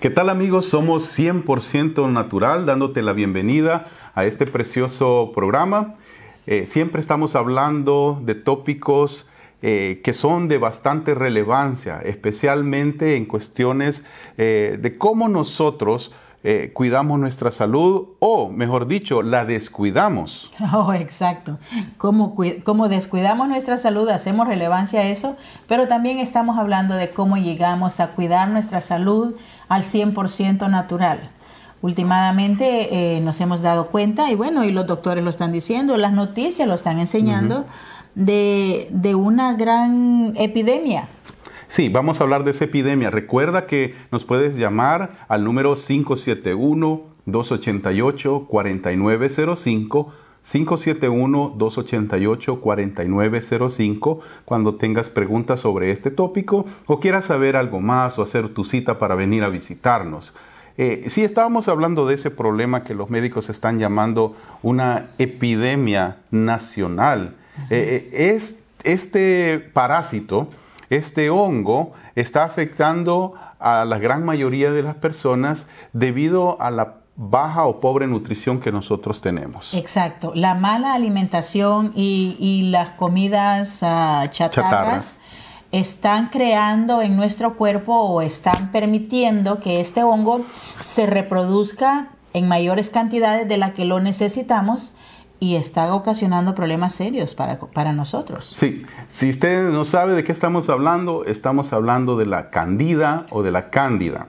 ¿Qué tal amigos? Somos 100% natural, dándote la bienvenida a este precioso programa. Eh, siempre estamos hablando de tópicos eh, que son de bastante relevancia, especialmente en cuestiones eh, de cómo nosotros eh, cuidamos nuestra salud o, mejor dicho, la descuidamos. Oh, exacto. Como, como descuidamos nuestra salud, hacemos relevancia a eso, pero también estamos hablando de cómo llegamos a cuidar nuestra salud al 100% natural. Últimamente eh, nos hemos dado cuenta, y bueno, y los doctores lo están diciendo, las noticias lo están enseñando, de, de una gran epidemia Sí, vamos a hablar de esa epidemia. Recuerda que nos puedes llamar al número 571-288-4905. 571-288-4905 cuando tengas preguntas sobre este tópico o quieras saber algo más o hacer tu cita para venir a visitarnos. Eh, sí, estábamos hablando de ese problema que los médicos están llamando una epidemia nacional. Eh, eh, es, este parásito este hongo está afectando a la gran mayoría de las personas debido a la baja o pobre nutrición que nosotros tenemos. Exacto, la mala alimentación y, las comidas uh, chatarras, están creando en nuestro cuerpo o están permitiendo que este hongo se reproduzca en mayores cantidades de las que lo necesitamos y está ocasionando problemas serios para, para nosotros. Sí, si usted no sabe de qué estamos hablando, estamos hablando de la candida o de la cándida.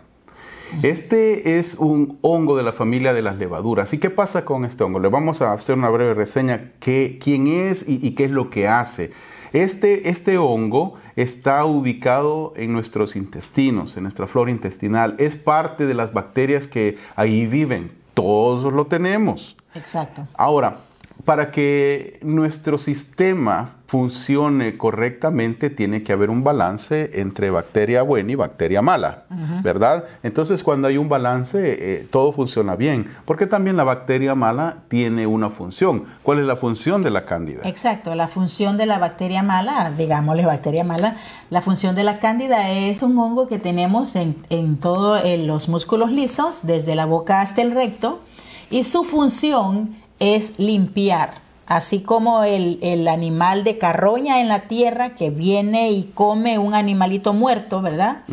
Este es un hongo de la familia de las levaduras. ¿Y qué pasa con este hongo? Le vamos a hacer una breve reseña qué, quién es y, y, qué es lo que hace. Este, este hongo está ubicado en nuestros intestinos, en nuestra flora intestinal. Es parte de las bacterias que ahí viven. Todos lo tenemos. Exacto. Ahora, para que nuestro sistema funcione correctamente, tiene que haber un balance entre bacteria buena y bacteria mala, ¿verdad? Entonces, cuando hay un balance, eh, todo funciona bien, porque también la bacteria mala tiene una función. ¿Cuál es la función de la cándida? Exacto, la función de la bacteria mala, digámosle bacteria mala, la función de la cándida es un hongo que tenemos en, en todos los músculos lisos, desde la boca hasta el recto, y su función es limpiar. Así como el, animal de carroña en la tierra que viene y come un animalito muerto, ¿verdad?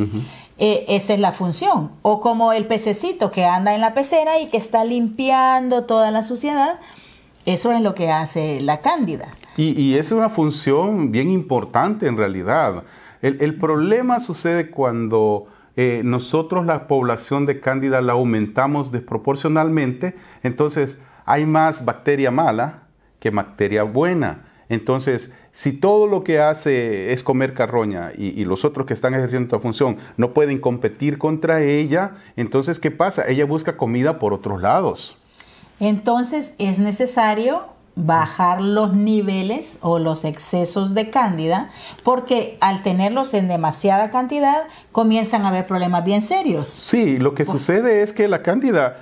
Eh, esa es la función. O como el pececito que anda en la pecera y que está limpiando toda la suciedad. Eso es lo que hace la cándida. Y, es una función bien importante en realidad. El, problema sucede cuando eh, nosotros la población de cándida la aumentamos desproporcionalmente. Entonces, hay más bacteria mala que bacteria buena. Entonces, si todo lo que hace es comer carroña y, los otros que están ejerciendo esta función no pueden competir contra ella, entonces, ¿qué pasa? Ella busca comida por otros lados. Entonces, es necesario bajar los niveles o los excesos de cándida, porque al tenerlos en demasiada cantidad comienzan a haber problemas bien serios. Sí, lo que sucede es que la cándida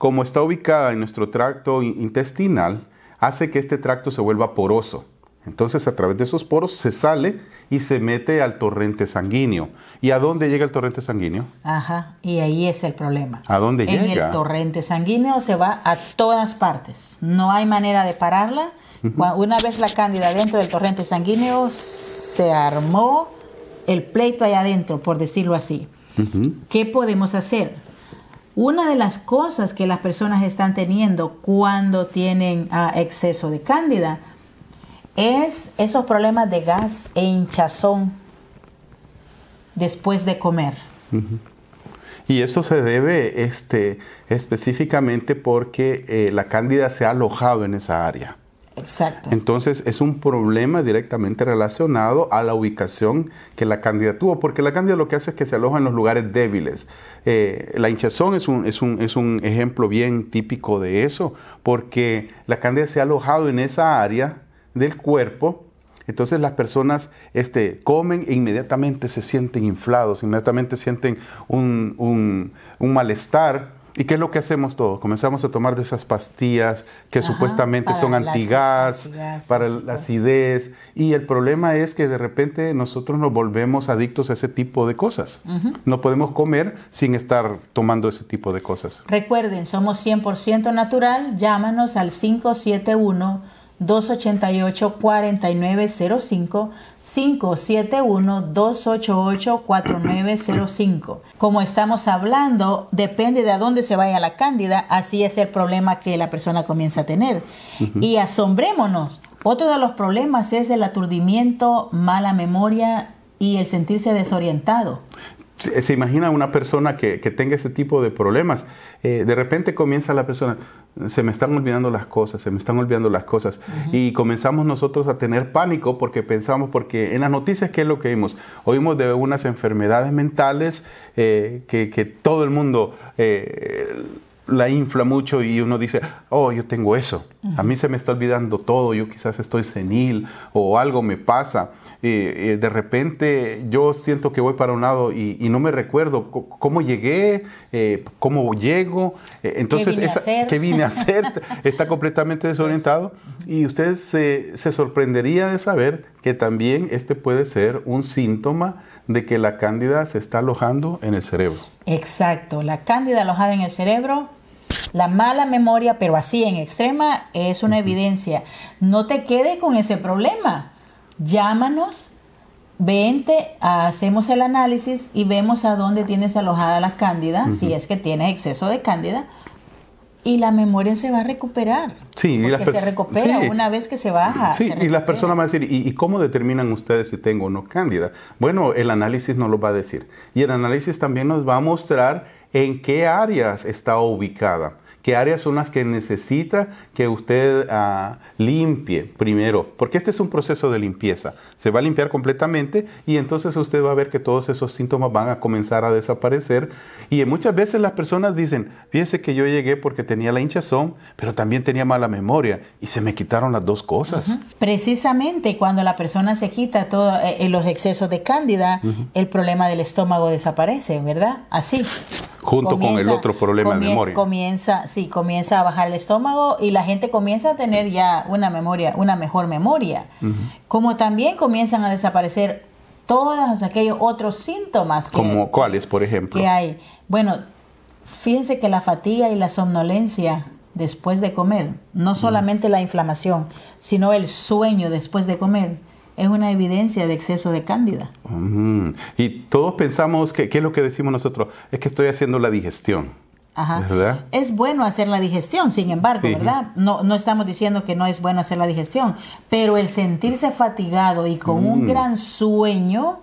como está ubicada en nuestro tracto intestinal, hace que este tracto se vuelva poroso. Entonces a través de esos poros se sale y se mete al torrente sanguíneo. ¿Y a dónde llega el torrente sanguíneo? Ajá, y ahí es el problema. ¿A dónde llega? En el torrente sanguíneo se va a todas partes. No hay manera de pararla. Una vez la cándida dentro del torrente sanguíneo, se armó el pleito allá adentro, por decirlo así. ¿Qué podemos hacer? Una de las cosas que las personas están teniendo cuando tienen ah, exceso de cándida es esos problemas de gas e hinchazón después de comer. Y eso se debe este, específicamente porque eh, la cándida se ha alojado en esa área. Exacto. Entonces es un problema directamente relacionado a la ubicación que la cándida tuvo, porque la cándida lo que hace es que se aloja en los lugares débiles. Eh, la hinchazón es un, es, un, es un ejemplo bien típico de eso, porque la cándida se ha alojado en esa área del cuerpo. Entonces las personas este, comen e inmediatamente se sienten inflados, inmediatamente sienten un, un, un malestar ¿Y qué es lo que hacemos todos? Comenzamos a tomar de esas pastillas que supuestamente son antigas, para la acidez. Y el problema es que de repente nosotros nos volvemos adictos a ese tipo de cosas. No podemos comer sin estar tomando ese tipo de cosas. Recuerden, somos 100% natural. Llámanos al 571 288-4905, 571-288-4905. Como estamos hablando, depende de a dónde se vaya la cándida, así es el problema que la persona comienza a tener. Y asombrémonos, otro de los problemas es el aturdimiento, mala memoria y el sentirse desorientado se imagina una persona que, tenga ese tipo de problemas. Eh, de repente comienza la persona, se me están olvidando las cosas, se me están olvidando las cosas. Y comenzamos nosotros a tener pánico porque pensamos, porque en las noticias, ¿qué es lo que vimos? Oímos de unas enfermedades mentales eh, que, todo el mundo... Eh, la infla mucho y uno dice, oh, yo tengo eso, a mí se me está olvidando todo, yo quizás estoy senil o algo me pasa. y de repente yo siento que voy para un lado y, no me recuerdo cómo llegué, eh, cómo llego. Eh, entonces, ¿Qué vine, a hacer? está completamente desorientado y usted se, se sorprendería de saber que también este puede ser un síntoma de que la cándida se está alojando en el cerebro. Exacto, la cándida alojada en el cerebro la mala memoria, pero así en extrema, es una evidencia. No te quedes con ese problema. Llámanos, vente, hacemos el análisis y vemos a dónde tienes alojada la cándida, si es que tienes exceso de cándida, y la memoria se va a recuperar. Sí, porque se recupera una vez que se baja. Sí, y las personas van a decir, ¿y, cómo determinan ustedes si tengo o no cándida? Bueno, el análisis nos lo va a decir. Y el análisis también nos va a mostrar en qué áreas está ubicada qué áreas son las que necesita que usted ah, limpie primero, porque este es un proceso de limpieza. Se va a limpiar completamente y entonces usted va a ver que todos esos síntomas van a comenzar a desaparecer. Y muchas veces las personas dicen, fíjese que yo llegué porque tenía la hinchazón, pero también tenía mala memoria y se me quitaron las dos cosas. Precisamente cuando la persona se quita todos eh, los excesos de cándida, el problema del estómago desaparece, ¿verdad? Así. Junto con el otro problema de memoria. Comienza, sí, comienza a bajar el estómago y la gente comienza a tener ya una memoria, una mejor memoria. Como también comienzan a desaparecer todos aquellos otros síntomas que, como cuáles, por ejemplo, que hay. Bueno, fíjense que la fatiga y la somnolencia después de comer, no solamente la inflamación, sino el sueño después de comer, es una evidencia de exceso de cándida. Y todos pensamos que, ¿qué es lo que decimos nosotros? Es que estoy haciendo la digestión. ¿Verdad? Es bueno hacer la digestión, sin embargo, ¿verdad? No, no estamos diciendo que no es bueno hacer la digestión, pero el sentirse fatigado y con un mm. gran sueño,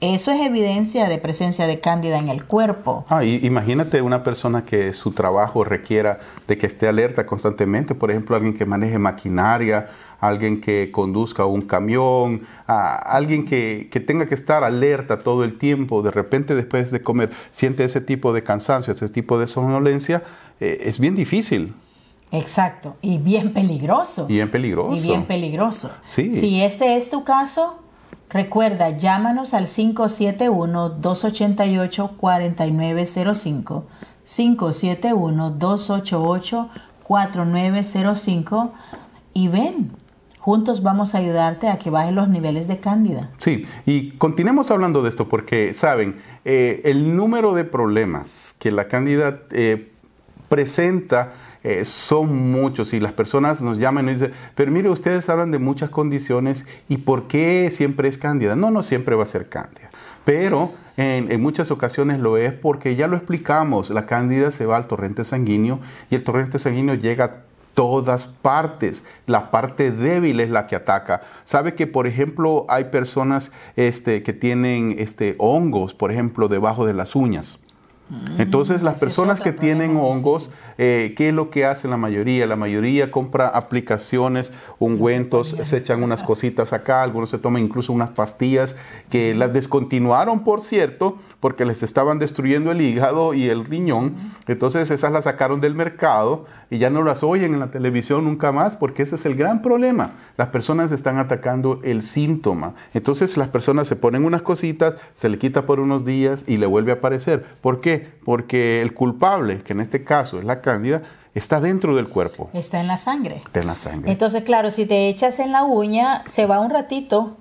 eso es evidencia de presencia de cándida en el cuerpo. Ah, imagínate una persona que su trabajo requiera de que esté alerta constantemente, por ejemplo, alguien que maneje maquinaria, alguien que conduzca un camión, a alguien que, tenga que estar alerta todo el tiempo, de repente después de comer siente ese tipo de cansancio, ese tipo de somnolencia, eh, es bien difícil. Exacto, y bien peligroso. Y bien peligroso. Y bien peligroso. Sí. Si este es tu caso, recuerda, llámanos al 571-288-4905. 571-288-4905 y ven, Juntos vamos a ayudarte a que bajen los niveles de cándida. Sí, y continuemos hablando de esto porque, saben, eh, el número de problemas que la cándida eh, presenta eh, son muchos y las personas nos llaman y dicen, pero mire, ustedes hablan de muchas condiciones y ¿por qué siempre es cándida? No, no siempre va a ser cándida, pero en, en, muchas ocasiones lo es porque ya lo explicamos, la cándida se va al torrente sanguíneo y el torrente sanguíneo llega todas partes. La parte débil es la que ataca. Sabe que, por ejemplo, hay personas este, que tienen este, hongos, por ejemplo, debajo de las uñas. Mm, Entonces, las personas que tienen hongos, eh, ¿qué es lo que hace la mayoría? La mayoría compra aplicaciones, ungüentos, se echan unas cositas acá, algunos se toman incluso unas pastillas que las descontinuaron, por cierto, porque les estaban destruyendo el hígado y el riñón. Entonces esas las sacaron del mercado y ya no las oyen en la televisión nunca más porque ese es el gran problema. Las personas están atacando el síntoma. Entonces las personas se ponen unas cositas, se le quita por unos días y le vuelve a aparecer. ¿Por qué? qué? Porque el culpable, que en este caso es la cándida, está dentro del cuerpo. Está en la sangre. Está en la sangre. Entonces, claro, si te echas en la uña, se va un ratito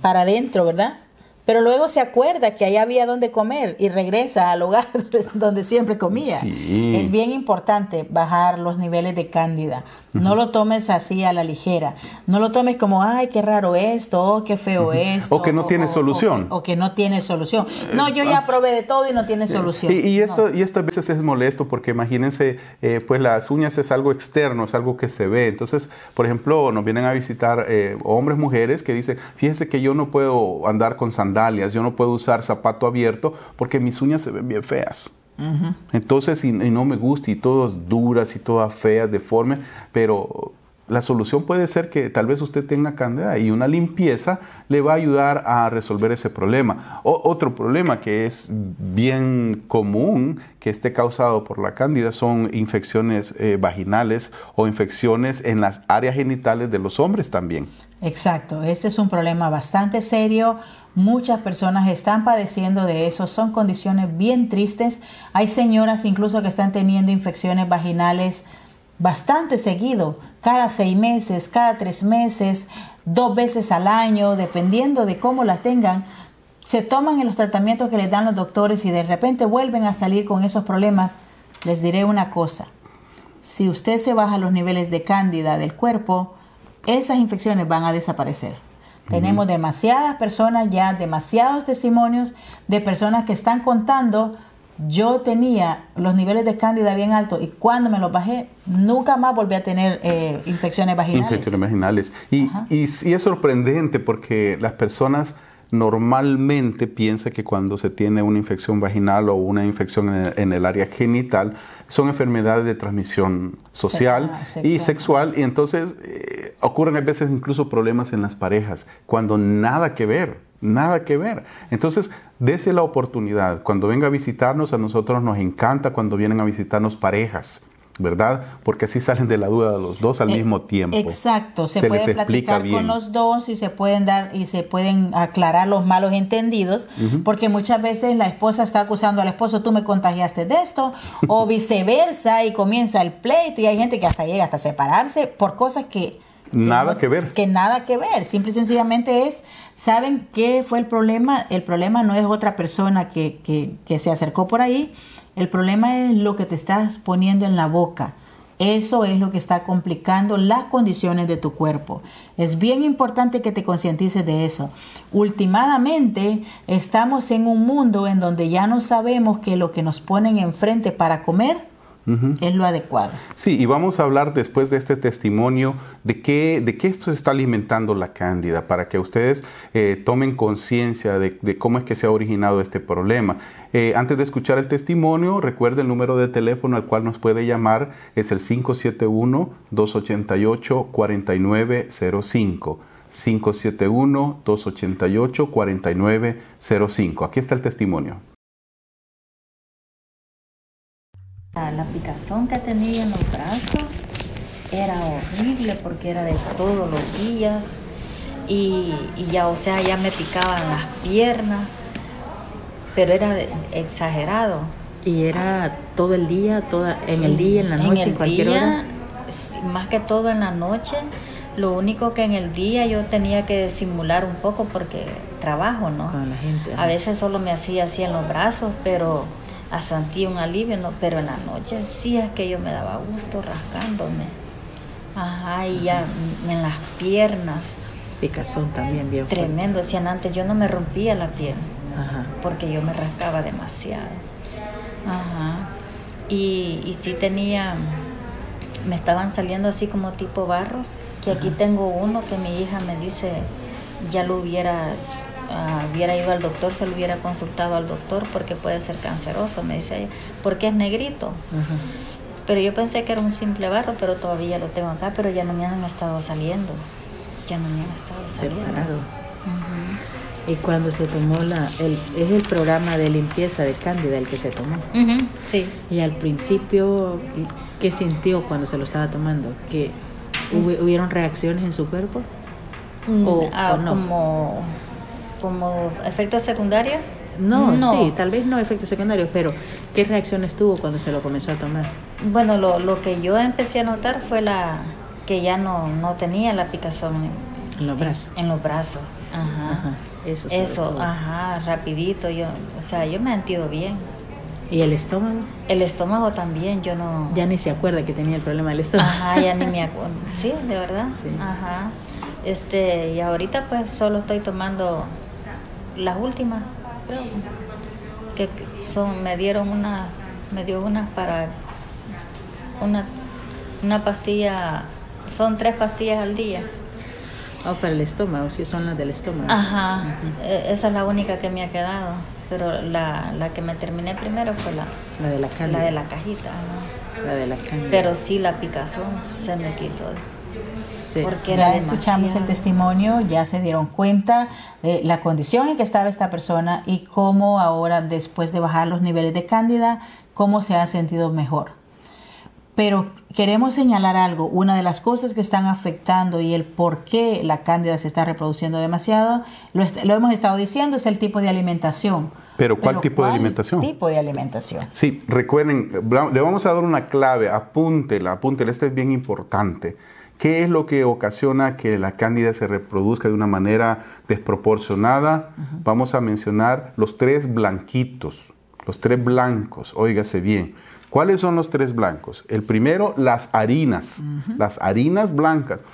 para adentro, ¿verdad? Pero luego se acuerda que ahí había donde comer y regresa al hogar donde siempre comía. Es bien importante bajar los niveles de cándida. No lo tomes así a la ligera. No lo tomes como, ay, qué raro esto, oh, qué feo esto. O que no tiene solución. O, que no tiene solución. No, yo ya probé de todo y no tiene solución. Y, esto, y esto a veces es molesto porque imagínense, eh, pues las uñas es algo externo, es algo que se ve. Entonces, por ejemplo, nos vienen a visitar eh, hombres, mujeres que dicen, fíjese que yo no puedo andar con sandalias, yo no puedo usar zapato abierto porque mis uñas se ven bien feas. Entonces, y, no me gusta, y todas duras y todas feas, deformes, pero la solución puede ser que tal vez usted tenga cándida y una limpieza le va a ayudar a resolver ese problema. otro problema que es bien común que esté causado por la cándida son infecciones eh, vaginales o infecciones en las áreas genitales de los hombres también. Exacto, ese es un problema bastante serio Muchas personas están padeciendo de eso, son condiciones bien tristes. Hay señoras incluso que están teniendo infecciones vaginales bastante seguido, cada seis meses, cada tres meses, dos veces al año, dependiendo de cómo las tengan. Se toman en los tratamientos que les dan los doctores y de repente vuelven a salir con esos problemas. Les diré una cosa, si usted se baja los niveles de cándida del cuerpo, esas infecciones van a desaparecer. Tenemos demasiadas personas ya, demasiados testimonios de personas que están contando, yo tenía los niveles de cándida bien altos y cuando me los bajé, nunca más volví a tener eh, infecciones vaginales. Infecciones vaginales. Y, y, y es sorprendente porque las personas normalmente piensa que cuando se tiene una infección vaginal o una infección en el, área genital son enfermedades de transmisión social y sexual y entonces eh, ocurren a veces incluso problemas en las parejas cuando nada que ver, nada que ver. Entonces, dése la oportunidad. Cuando venga a visitarnos, a nosotros nos encanta cuando vienen a visitarnos parejas ¿verdad? Porque así salen de la duda los dos al eh, mismo tiempo. Exacto, se, puede platicar con los dos y se pueden dar y se pueden aclarar los malos entendidos, porque muchas veces la esposa está acusando al esposo, tú me contagiaste de esto, o viceversa, y comienza el pleito, y hay gente que hasta llega hasta separarse por cosas que... Nada que, ver. Que nada que ver, simple y sencillamente es, ¿saben qué fue el problema? El problema no es otra persona que, que, que se acercó por ahí, el problema es lo que te estás poniendo en la boca. Eso es lo que está complicando las condiciones de tu cuerpo. Es bien importante que te concientices de eso. Últimamente estamos en un mundo en donde ya no sabemos que lo que nos ponen enfrente para comer es lo adecuado. Sí, y vamos a hablar después de este testimonio de qué, de qué esto está alimentando la cándida, para que ustedes eh, tomen conciencia de, cómo es que se ha originado este problema. Eh, antes de escuchar el testimonio, recuerde el número de teléfono al cual nos puede llamar, es el 571-288-4905. 571-288-4905. Aquí está el testimonio. La picazón que tenía en los brazos era horrible porque era de todos los días y, ya, o sea, ya me picaban las piernas, pero era exagerado. ¿Y era todo el día, toda, en el día, en la noche, en, cualquier hora? Más que todo en la noche. Lo único que en el día yo tenía que simular un poco porque trabajo, ¿no? A veces solo me hacía así en los brazos, pero a un alivio, no, pero en la noche sí es que yo me daba gusto rascándome. Ajá, y ya en las piernas. Picazón también bien Tremendo, decían antes, yo no me rompía la piel, Ajá. porque yo me rascaba demasiado. Ajá. Y, y sí tenía, me estaban saliendo así como tipo barros, que aquí tengo uno que mi hija me dice, ya lo hubiera Ah, hubiera ido al doctor, se lo hubiera consultado al doctor porque puede ser canceroso, me dice ella, porque es negrito. Pero yo pensé que era un simple barro, pero todavía lo tengo acá, pero ya no me han estado saliendo. Ya no me han estado saliendo. Y cuando se tomó la, el, es el programa de limpieza de Cándida el que se tomó. Sí. Y al principio, ¿qué sintió cuando se lo estaba tomando? ¿Que hubieron reacciones en su cuerpo? Mm, ¿O, ah, no? Como como efecto secundario, No, sí, tal vez no efectos secundarios, pero ¿qué reacciones tuvo cuando se lo comenzó a tomar? Bueno, lo, lo que yo empecé a notar fue la que ya no, no tenía la picazón en, los brazos. En, los brazos, ajá. Eso, Eso ajá, rapidito, yo, o sea, yo me he sentido bien. ¿Y el estómago? El estómago también, yo no... Ya ni se acuerda que tenía el problema del estómago. Ajá, ya ni me acuerdo. Sí, de verdad. Sí. Ajá. Este, y ahorita pues solo estoy tomando las últimas, creo, que son, me dieron una, me dio una para, una, una pastilla, son tres pastillas al día. Oh, para el estómago, sí son las del estómago. Ajá, e, esa es la única que me ha quedado, pero la, la que me terminé primero fue la, la de la La de la cajita. La de la cajita. Pero sí la picazón se me quitó. Porque ya escuchamos el testimonio, ya se dieron cuenta de la condición en que estaba esta persona y cómo ahora, después de bajar los niveles de cándida, cómo se ha sentido mejor. Pero queremos señalar algo, una de las cosas que están afectando y el por qué la cándida se está reproduciendo demasiado, lo, hemos estado diciendo, es el tipo de alimentación. Pero ¿cuál tipo de alimentación? tipo de alimentación? Sí, recuerden, le vamos a dar una clave, apúntela, apúntela, este es bien importante. ¿Qué es lo que ocasiona que la cándida se reproduzca de una manera desproporcionada? Vamos a mencionar los tres blanquitos, los tres blancos, óigase bien. ¿Cuáles son los tres blancos? El primero, las harinas, las harinas blancas.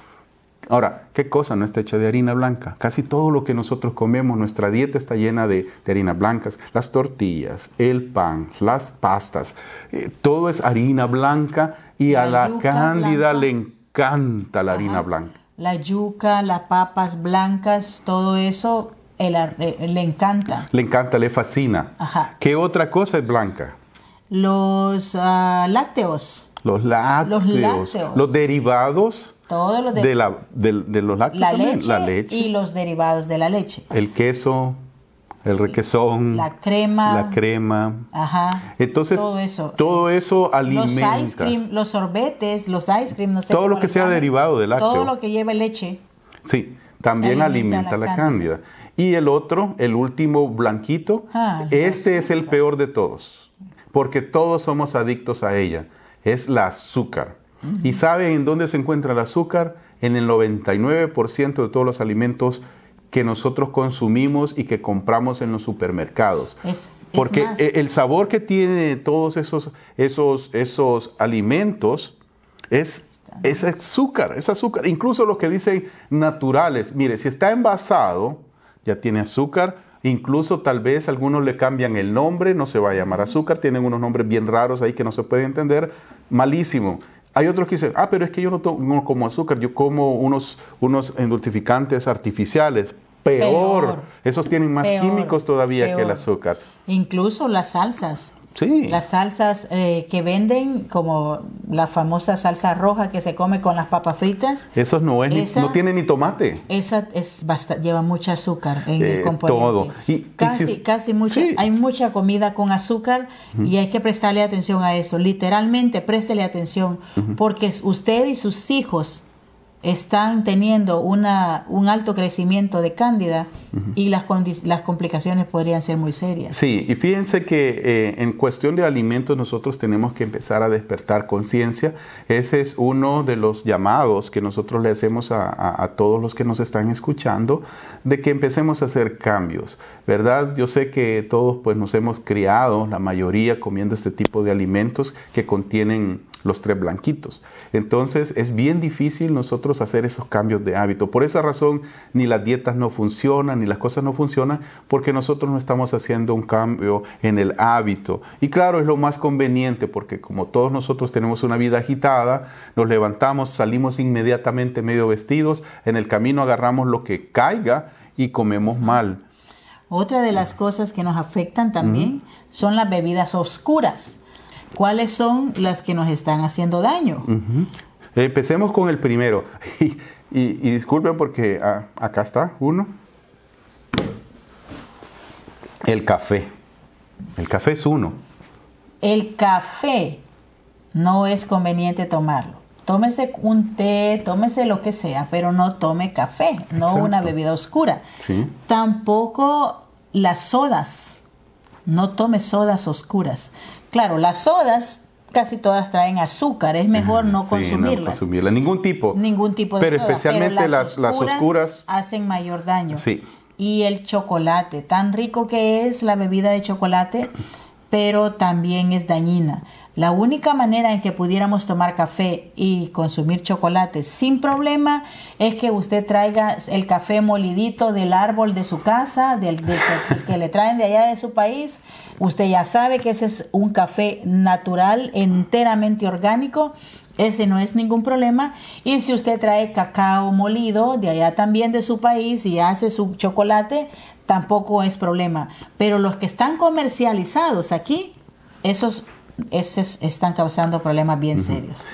Ahora, ¿qué cosa no está hecha de harina blanca? Casi todo lo que nosotros comemos, nuestra dieta está llena de, harinas blancas. Las tortillas, el pan, las pastas, eh, todo es harina blanca y a la cándida le encanta la harina blanca. La yuca, las papas blancas, todo eso le encanta. Le encanta, le fascina. ¿Qué otra cosa es blanca? Los ah, lácteos. Los lácteos. Los derivados. Todos de, la, de, los lácteos la Leche la leche. Y los derivados de la leche. El queso, el requesón. La crema. La crema. Ajá. Entonces, todo eso. Todo eso alimenta. Los ice cream, los sorbetes, los ice cream, no sé. Todo lo que sea derivado del lácteo. Todo lo que lleve leche. Sí, también alimenta, la, cándida. Y el otro, el último blanquito, ah, este es el peor de todos porque todos somos adictos a ella. Es la azúcar. ¿Y sabe en dónde se encuentra el azúcar? En el 99% de todos los alimentos que nosotros consumimos y que compramos en los supermercados. porque e, el sabor que tiene todos esos, esos, esos alimentos es, es azúcar, es azúcar. Incluso los que dicen naturales. Mire, si está envasado, ya tiene azúcar, Incluso tal vez algunos le cambian el nombre, no se va a llamar azúcar, tienen unos nombres bien raros ahí que no se puede entender, malísimo. Hay otros que dicen, ah, pero es que yo no, como azúcar, yo como unos, unos endulcificantes artificiales. Peor. Esos tienen más químicos todavía que el azúcar. Incluso las salsas. Las salsas eh, que venden, como la famosa salsa roja que se come con las papas fritas. Esos no, es no tiene ni tomate. Esa es lleva mucha azúcar en el eh, componente. Todo. Y, casi, casi mucha, hay mucha comida con azúcar y hay que prestarle atención a eso. Literalmente, préstele atención, porque usted y sus hijos están teniendo una, un alto crecimiento de cándida y las, las complicaciones podrían ser muy serias. Sí, y fíjense que eh, en cuestión de alimentos nosotros tenemos que empezar a despertar conciencia. Ese es uno de los llamados que nosotros le hacemos a, a, todos los que nos están escuchando, de que empecemos a hacer cambios, ¿verdad? Yo sé que todos pues nos hemos criado, la mayoría comiendo este tipo de alimentos que contienen los tres blanquitos. Entonces es bien difícil nosotros hacer esos cambios de hábito. Por esa razón ni las dietas no funcionan, ni las cosas no funcionan, porque nosotros no estamos haciendo un cambio en el hábito. Y claro, es lo más conveniente, porque como todos nosotros tenemos una vida agitada, nos levantamos, salimos inmediatamente medio vestidos, en el camino agarramos lo que caiga y comemos mal. Otra de las cosas que nos afectan también son las bebidas oscuras. ¿Cuáles son las que nos están haciendo daño? Empecemos con el primero. Y, disculpen porque ah, acá está uno. El café. El café es uno. El café no es conveniente tomarlo. Tómese un té, tómese lo que sea, pero no tome café, no una bebida oscura. Sí. Tampoco las sodas No tome sodas oscuras. Claro, las sodas casi todas traen azúcar, es mejor no consumirlas. No consumirlas, ningún tipo. Ningún tipo de Pero especialmente las, las, oscuras, hacen mayor daño. Sí. Y el chocolate, tan rico que es la bebida de chocolate, pero también es dañina. La única manera en que pudiéramos tomar café y consumir chocolate sin problema es que usted traiga el café molidito del árbol de su casa, del, que, le traen de allá de su país. Usted ya sabe que ese es un café natural, enteramente orgánico. Ese no es ningún problema. Y si usted trae cacao molido de allá también de su país y hace su chocolate, tampoco es problema. Pero los que están comercializados aquí, esos esos están causando problemas bien serios.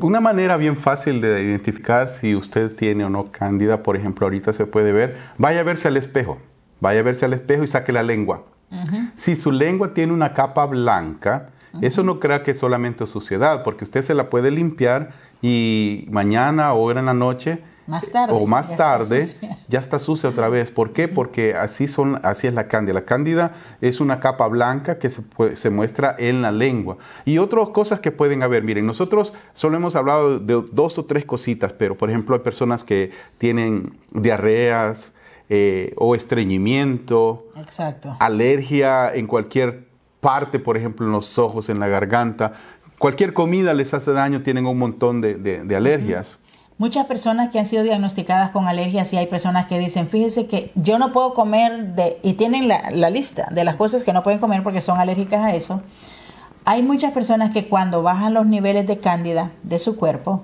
Una manera bien fácil de identificar si usted tiene o no cándida, por ejemplo, ahorita se puede ver, vaya a verse al espejo, vaya a verse al espejo y saque la lengua. Si su lengua tiene una capa blanca, eso no crea que es solamente suciedad, porque usted se la puede limpiar y mañana o en la noche más tarde, o más tarde ya está sucia otra vez. ¿Por qué? Porque así, son, así es la cándida. La cándida es una capa blanca que se, se, muestra en la lengua. Y otras cosas que pueden haber. Miren, nosotros solo hemos hablado de dos o tres cositas, pero por ejemplo hay personas que tienen diarreas eh, o estreñimiento, Exacto. alergia en cualquier parte, por ejemplo en los ojos, en la garganta. Cualquier comida les hace daño, tienen un montón de, de, alergias. Muchas personas que han sido diagnosticadas con alergias y hay personas que dicen, fíjese que yo no puedo comer de, y tienen la, lista de las cosas que no pueden comer porque son alérgicas a eso. Hay muchas personas que cuando bajan los niveles de cándida de su cuerpo,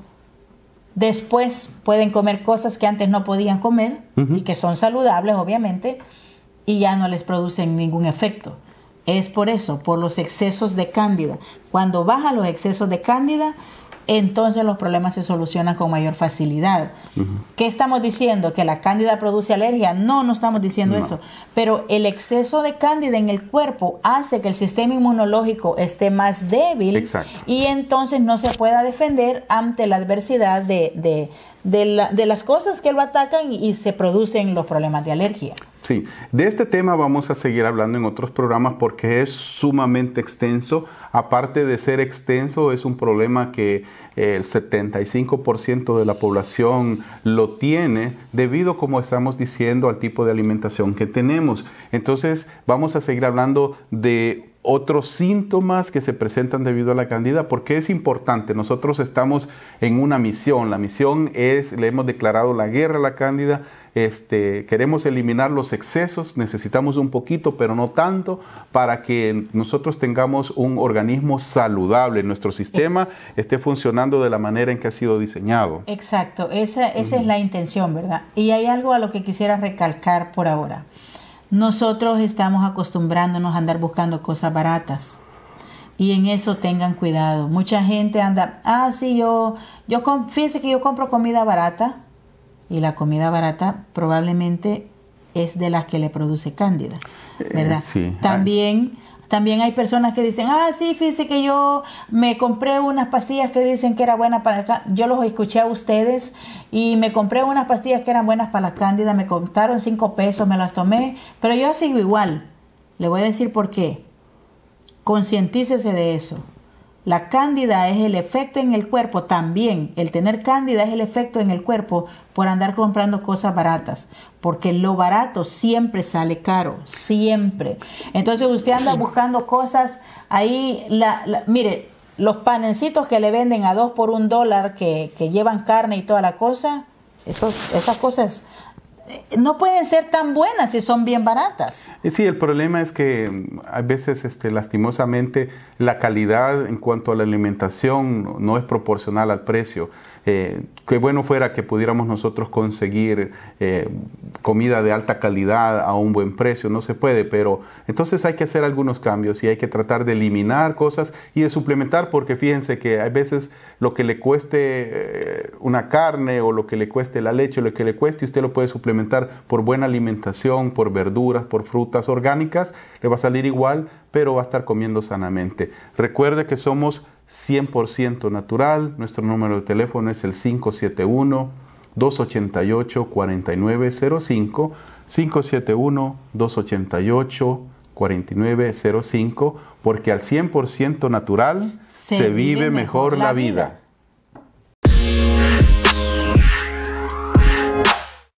después pueden comer cosas que antes no podían comer y que son saludables, obviamente, y ya no les producen ningún efecto. Es por eso, por los excesos de cándida. Cuando bajan los excesos de cándida, entonces los problemas se solucionan con mayor facilidad. ¿Qué estamos diciendo? ¿Que la cándida produce alergia? No, no estamos diciendo eso. Pero el exceso de cándida en el cuerpo hace que el sistema inmunológico esté más débil y entonces no se pueda defender ante la adversidad de, de, las cosas que lo atacan y, y se producen los problemas de alergia. Sí, de este tema vamos a seguir hablando en otros programas porque es sumamente extenso aparte de ser extenso, es un problema que el 75% de la población lo tiene debido, como estamos diciendo, al tipo de alimentación que tenemos. Entonces, vamos a seguir hablando de otros síntomas que se presentan debido a la candida, porque es importante. Nosotros estamos en una misión. La misión es, le hemos declarado la guerra a la cándida. Este, queremos eliminar los excesos, necesitamos un poquito, pero no tanto, para que nosotros tengamos un organismo saludable, nuestro sistema esté funcionando de la manera en que ha sido diseñado. Exacto, esa, esa es la intención, ¿verdad? Y hay algo a lo que quisiera recalcar por ahora. Nosotros estamos acostumbrándonos a andar buscando cosas baratas. Y en eso tengan cuidado. Mucha gente anda, ah, sí, yo, yo, fíjense que yo compro comida barata. Y la comida barata probablemente es de las que le produce cándida, eh, ¿verdad? sí. También también hay personas que dicen, ah, sí, fíjese que yo me compré unas pastillas que dicen que era buena para Yo los escuché a ustedes y me compré unas pastillas que eran buenas para la cándida, me contaron cinco pesos, me las tomé, pero yo sigo igual. Le voy a decir por qué. Concientícese de eso. La cándida es el efecto en el cuerpo también. El tener cándida es el efecto en el cuerpo por andar comprando cosas baratas. Porque lo barato siempre sale caro, siempre. Entonces usted anda buscando cosas ahí. La, mire, los panecitos que le venden a dos por un dólar que, que llevan carne y toda la cosa, esos, esas cosas no pueden ser tan buenas si son bien baratas. Sí, el problema es que mm, a veces, este, lastimosamente, la calidad en cuanto a la alimentación no es proporcional al precio. Eh, qué bueno fuera que pudiéramos nosotros conseguir eh, comida de alta calidad a un buen precio, no se puede, pero entonces hay que hacer algunos cambios y hay que tratar de eliminar cosas y de suplementar, porque fíjense que hay veces lo que le cueste eh, una carne o lo que le cueste la leche lo que le cueste, usted lo puede suplementar por buena alimentación, por verduras, por frutas orgánicas, le va a salir igual, pero va a estar comiendo sanamente. Recuerde que somos 100% natural. Nuestro número de teléfono es el 571-288-4905. 571-288-4905. 4905, porque al 100% natural se, vive mejor, la vida.